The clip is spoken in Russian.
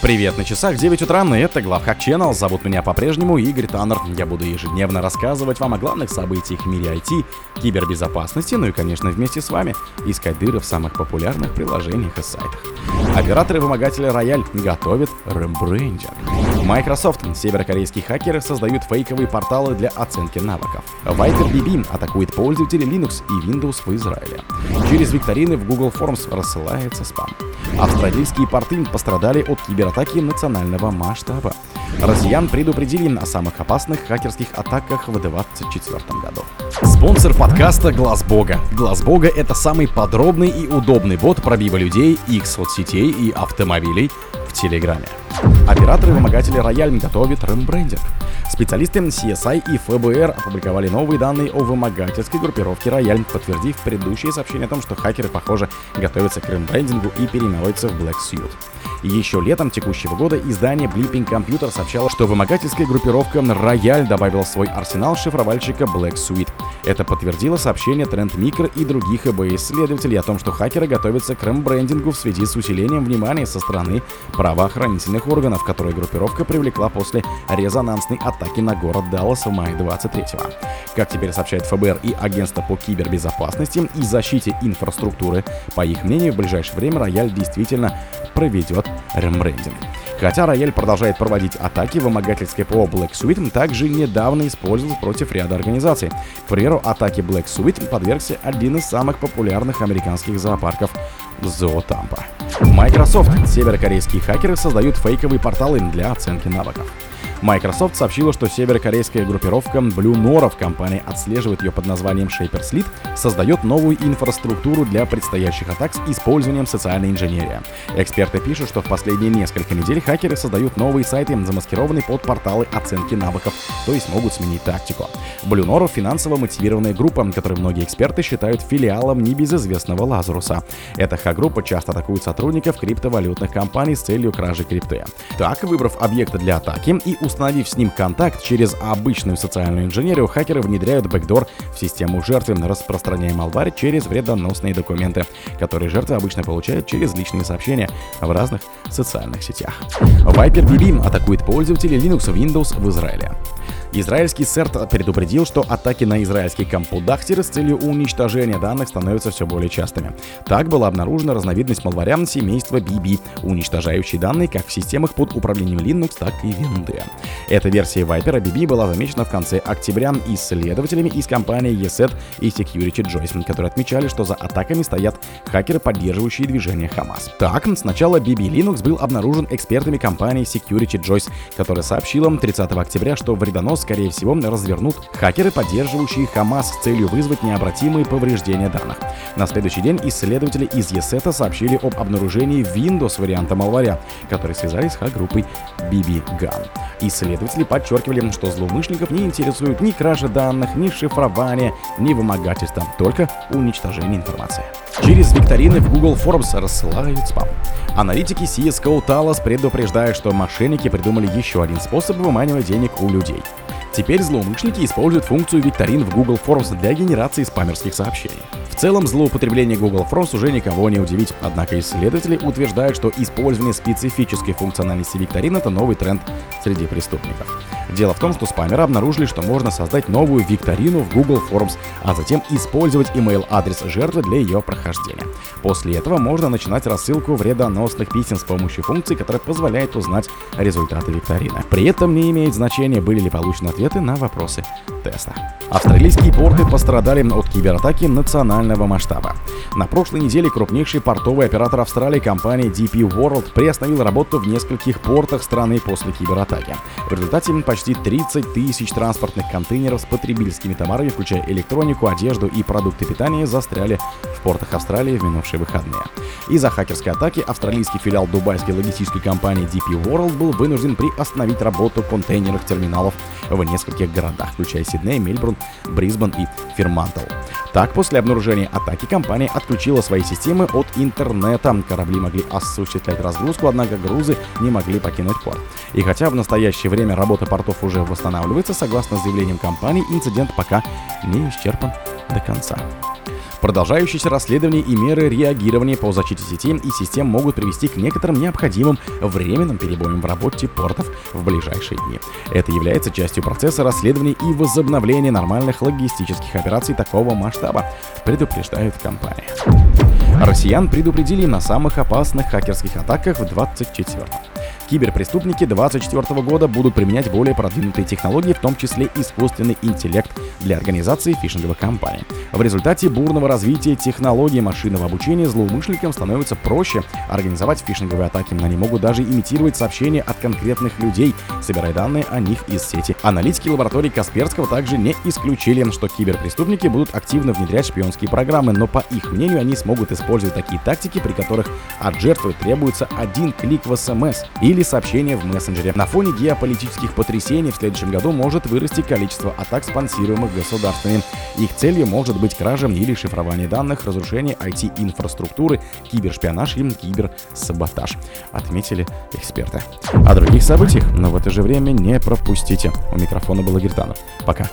Привет, на часах 9 утра, и это Главхак Channel. Зовут меня по-прежнему Игорь Таннер. Я буду ежедневно рассказывать вам о главных событиях в мире IT, кибербезопасности, ну и, конечно, вместе с вами искать дыры в самых популярных приложениях и сайтах. Операторы-вымогатели Рояль готовят рембрендинг. Microsoft, северокорейские хакеры создают фейковые порталы для оценки навыков. Viper BB атакует пользователей Linux и Windows в Израиле. Через викторины в Google Forms рассылается спам. Австралийские порты пострадали от кибератаки национального масштаба. Россиян предупредили о самых опасных хакерских атаках в 2024 году. Спонсор подкаста Глаз Бога. Глаз Бога это самый подробный и удобный бот пробива людей, их соцсетей и автомобилей в Телеграме. Операторы-вымогатели Рояль готовят рембрендинг. Специалисты CSI и ФБР опубликовали новые данные о вымогательской группировке Рояль, подтвердив предыдущие сообщения о том, что хакеры, похоже, готовятся к рембрендингу и переименуются в Black Suit. Еще летом текущего года издание Blipping Computer сообщало, что вымогательская группировка Рояль добавила в свой арсенал шифровальщика Black Suite. Это подтвердило сообщение Trend Micro и других ЭБ-исследователей о том, что хакеры готовятся к рембрендингу в связи с усилением внимания со стороны правоохранительных органов, которые группировка привлекла после резонансной атаки на город Даллас в мае 23-го. Как теперь сообщает ФБР и Агентство по кибербезопасности и защите инфраструктуры, по их мнению, в ближайшее время Рояль действительно проведет рембрендинг. Хотя Рояль продолжает проводить атаки, вымогательское ПО Black Suite также недавно использовалось против ряда организаций. К примеру, атаке Black Suite подвергся один из самых популярных американских зоопарков Зоотампа. Microsoft. Северокорейские хакеры создают фейковые порталы для оценки навыков. Microsoft сообщила, что северокорейская группировка Blue Nora, компания отслеживает ее под названием Shaper Slit, создает новую инфраструктуру для предстоящих атак с использованием социальной инженерии. Эксперты пишут, что в последние несколько недель хакеры создают новые сайты, замаскированные под порталы оценки навыков, то есть могут сменить тактику. Blue Nora — финансово мотивированная группа, которую многие эксперты считают филиалом небезызвестного Лазаруса. Эта ха-группа часто атакует сотрудников криптовалютных компаний с целью кражи крипты. Так, выбрав объекты для атаки и установив с ним контакт через обычную социальную инженерию, хакеры внедряют бэкдор в систему жертвы, распространяя малварь через вредоносные документы, которые жертвы обычно получают через личные сообщения в разных социальных сетях. Viper BB атакует пользователей Linux Windows в Израиле. Израильский СЕРТ предупредил, что атаки на израильские компудахтеры с целью уничтожения данных становятся все более частыми. Так была обнаружена разновидность малваря семейства BB, уничтожающей данные как в системах под управлением Linux, так и Windows. Эта версия Viper BB была замечена в конце октября исследователями из компании ESET и Security Joyce, которые отмечали, что за атаками стоят хакеры, поддерживающие движение Хамас. Так, сначала BB Linux был обнаружен экспертами компании Security Joyce, которая сообщила 30 октября, что вредонос скорее всего, развернут хакеры, поддерживающие Хамас с целью вызвать необратимые повреждения данных. На следующий день исследователи из ESET сообщили об обнаружении Windows варианта малваря, который связались с хак-группой BB. Исследователи подчеркивали, что злоумышленников не интересует ни кража данных, ни шифрование, ни вымогательство, только уничтожение информации. Через викторины в Google Forms рассылают спам. Аналитики CSGO Talos предупреждают, что мошенники придумали еще один способ выманивать денег у людей. Теперь злоумышленники используют функцию викторин в Google Forms для генерации спамерских сообщений. В целом, злоупотребление Google Forms уже никого не удивить, однако исследователи утверждают, что использование специфической функциональности викторин — это новый тренд среди преступников. Дело в том, что спамеры обнаружили, что можно создать новую викторину в Google Forms, а затем использовать email-адрес жертвы для ее прохождения. После этого можно начинать рассылку вредоносных писем с помощью функции, которая позволяет узнать результаты викторины. При этом не имеет значения, были ли получены ответы на вопросы теста. Австралийские порты пострадали от кибератаки национального масштаба. На прошлой неделе крупнейший портовый оператор Австралии компания DP World приостановил работу в нескольких портах страны после кибератаки. В результате почти 30 тысяч транспортных контейнеров с потребительскими товарами, включая электронику, одежду и продукты питания, застряли в портах Австралии в минувшие выходные. Из-за хакерской атаки австралийский филиал дубайской логистической компании DP World был вынужден приостановить работу контейнерных терминалов в нескольких городах, включая Сидней, Мельбурн, Брисбен и Фермантл. Так, после обнаружения атаки компания отключила свои системы от интернета. Корабли могли осуществлять разгрузку, однако грузы не могли покинуть порт. И хотя в настоящее время работа портов уже восстанавливается, согласно заявлениям компании, инцидент пока не исчерпан до конца. Продолжающиеся расследования и меры реагирования по защите сети и систем могут привести к некоторым необходимым временным перебоям в работе портов в ближайшие дни. Это является частью процесса расследования и возобновления нормальных логистических операций такого масштаба, предупреждают компания. Россиян предупредили на самых опасных хакерских атаках в 24 Киберпреступники 2024 года будут применять более продвинутые технологии, в том числе искусственный интеллект, для организации фишинговых кампаний. В результате бурного развития технологий машинного обучения злоумышленникам становится проще организовать фишинговые атаки. Они могут даже имитировать сообщения от конкретных людей, собирая данные о них из сети. Аналитики лаборатории Касперского также не исключили, что киберпреступники будут активно внедрять шпионские программы, но по их мнению они смогут использовать такие тактики, при которых от жертвы требуется один клик в СМС или или сообщения в мессенджере. На фоне геополитических потрясений в следующем году может вырасти количество атак, спонсируемых государствами. Их целью может быть кража или шифрование данных, разрушение IT-инфраструктуры, кибершпионаж и киберсаботаж, отметили эксперты. О других событиях, но в это же время не пропустите. У микрофона был Агиртанов. Пока.